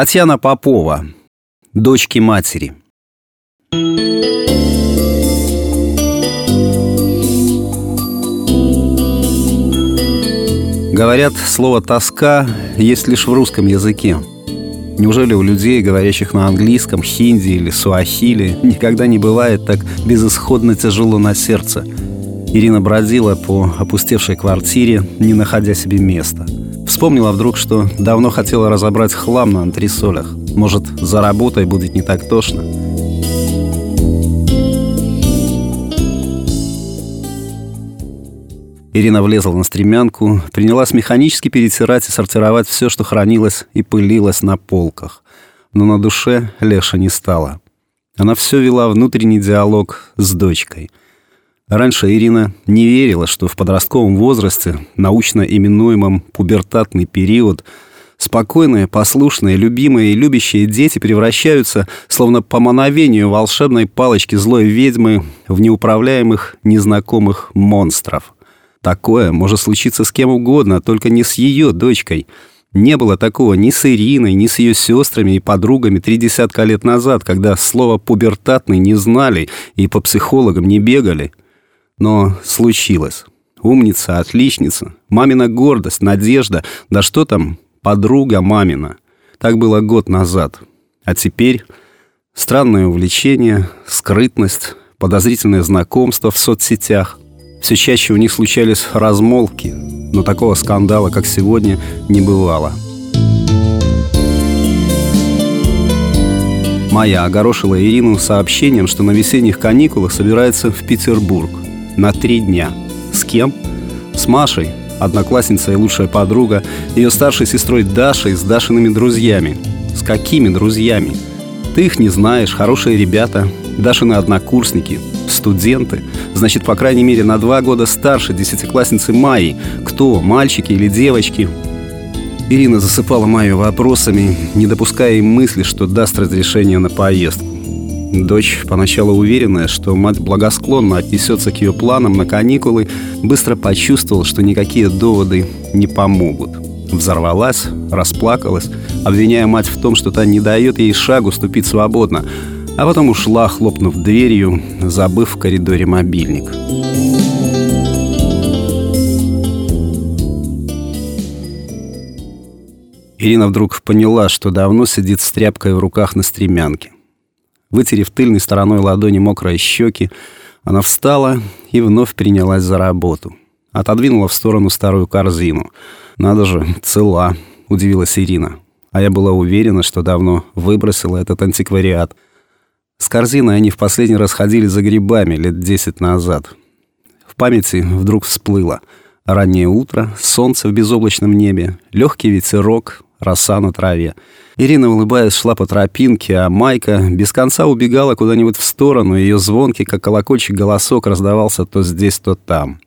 Татьяна Попова, дочки матери. Говорят, слово «тоска» есть лишь в русском языке. Неужели у людей, говорящих на английском, хинди или суахили, никогда не бывает так безысходно тяжело на сердце? Ирина бродила по опустевшей квартире, не находя себе места – Вспомнила вдруг, что давно хотела разобрать хлам на антресолях. Может, за работой будет не так тошно. Ирина влезла на стремянку, принялась механически перетирать и сортировать все, что хранилось и пылилось на полках. Но на душе Леша не стало. Она все вела внутренний диалог с дочкой – Раньше Ирина не верила, что в подростковом возрасте, научно именуемом пубертатный период, спокойные, послушные, любимые и любящие дети превращаются, словно по мановению волшебной палочки злой ведьмы, в неуправляемых, незнакомых монстров. Такое может случиться с кем угодно, только не с ее дочкой. Не было такого ни с Ириной, ни с ее сестрами и подругами три десятка лет назад, когда слово «пубертатный» не знали и по психологам не бегали – но случилось. Умница, отличница, мамина гордость, надежда, да что там, подруга мамина. Так было год назад. А теперь странное увлечение, скрытность, подозрительное знакомство в соцсетях. Все чаще у них случались размолвки, но такого скандала, как сегодня, не бывало. Майя огорошила Ирину сообщением, что на весенних каникулах собирается в Петербург – на три дня. С кем? С Машей, одноклассница и лучшая подруга, ее старшей сестрой Дашей с Дашиными друзьями. С какими друзьями? Ты их не знаешь, хорошие ребята, Дашины однокурсники, студенты. Значит, по крайней мере, на два года старше десятиклассницы Майи. Кто, мальчики или девочки? Ирина засыпала Майю вопросами, не допуская им мысли, что даст разрешение на поездку. Дочь, поначалу уверенная, что мать благосклонно отнесется к ее планам на каникулы, быстро почувствовала, что никакие доводы не помогут. Взорвалась, расплакалась, обвиняя мать в том, что та не дает ей шагу ступить свободно, а потом ушла, хлопнув дверью, забыв в коридоре мобильник. Ирина вдруг поняла, что давно сидит с тряпкой в руках на стремянке. Вытерев тыльной стороной ладони мокрые щеки, она встала и вновь принялась за работу. Отодвинула в сторону старую корзину. «Надо же, цела», — удивилась Ирина. А я была уверена, что давно выбросила этот антиквариат. С корзиной они в последний раз ходили за грибами лет десять назад. В памяти вдруг всплыло. Раннее утро, солнце в безоблачном небе, легкий ветерок, роса на траве. Ирина, улыбаясь, шла по тропинке, а Майка без конца убегала куда-нибудь в сторону, ее звонкий, как колокольчик, голосок раздавался то здесь, то там.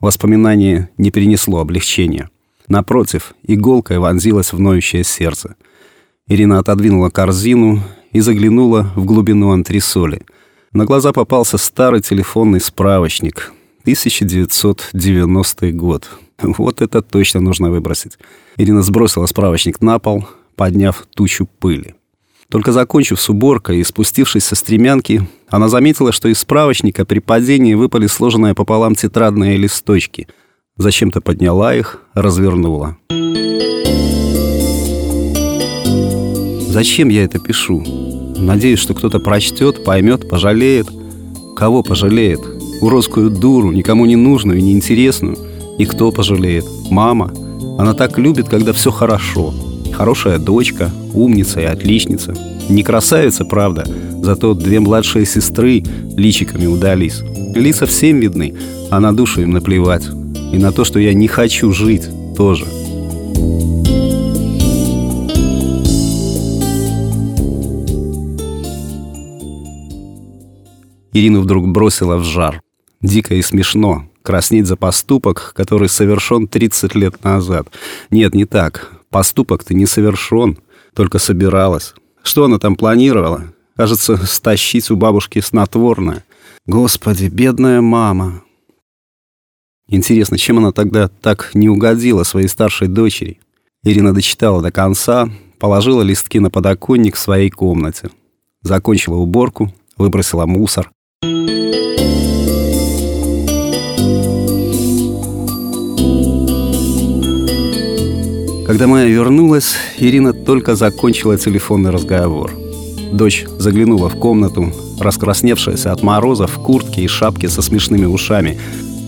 Воспоминание не принесло облегчения. Напротив, иголкой вонзилась в ноющее сердце. Ирина отодвинула корзину и заглянула в глубину антресоли. На глаза попался старый телефонный справочник. 1990 год. Вот это точно нужно выбросить. Ирина сбросила справочник на пол, подняв тучу пыли. Только закончив с уборкой и спустившись со стремянки, она заметила, что из справочника при падении выпали сложенные пополам тетрадные листочки. Зачем-то подняла их, развернула. Зачем я это пишу? Надеюсь, что кто-то прочтет, поймет, пожалеет. Кого пожалеет? Уродскую дуру, никому не нужную и неинтересную. И кто пожалеет? Мама. Она так любит, когда все хорошо. Хорошая дочка, умница и отличница. Не красавица, правда, зато две младшие сестры личиками удались. Лица всем видны, а на душу им наплевать. И на то, что я не хочу жить, тоже. Ирину вдруг бросила в жар. Дико и смешно, краснеть за поступок, который совершен 30 лет назад. Нет, не так. Поступок-то не совершен, только собиралась. Что она там планировала? Кажется, стащить у бабушки снотворное. Господи, бедная мама. Интересно, чем она тогда так не угодила своей старшей дочери? Ирина дочитала до конца, положила листки на подоконник в своей комнате. Закончила уборку, выбросила мусор. Когда Майя вернулась, Ирина только закончила телефонный разговор. Дочь заглянула в комнату, раскрасневшаяся от мороза в куртке и шапке со смешными ушами.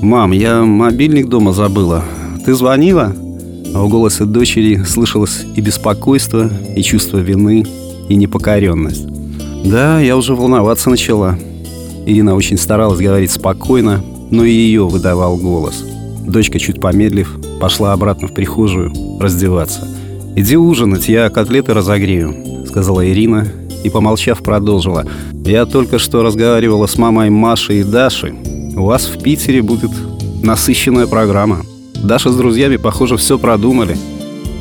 «Мам, я мобильник дома забыла. Ты звонила?» А в голосе дочери слышалось и беспокойство, и чувство вины, и непокоренность. «Да, я уже волноваться начала». Ирина очень старалась говорить спокойно, но и ее выдавал голос. Дочка, чуть помедлив, пошла обратно в прихожую раздеваться. «Иди ужинать, я котлеты разогрею», — сказала Ирина и, помолчав, продолжила. «Я только что разговаривала с мамой Машей и Дашей. У вас в Питере будет насыщенная программа. Даша с друзьями, похоже, все продумали».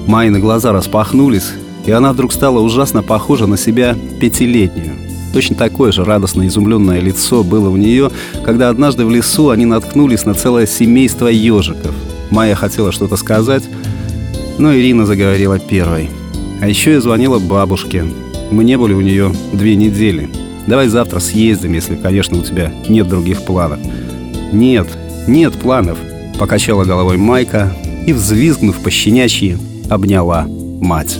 Майны глаза распахнулись, и она вдруг стала ужасно похожа на себя пятилетнюю. Точно такое же радостно изумленное лицо было у нее, когда однажды в лесу они наткнулись на целое семейство ежиков. Майя хотела что-то сказать, но Ирина заговорила первой. А еще я звонила бабушке. Мы не были у нее две недели. Давай завтра съездим, если, конечно, у тебя нет других планов. Нет, нет планов, покачала головой Майка и, взвизгнув по щенячьи, обняла мать.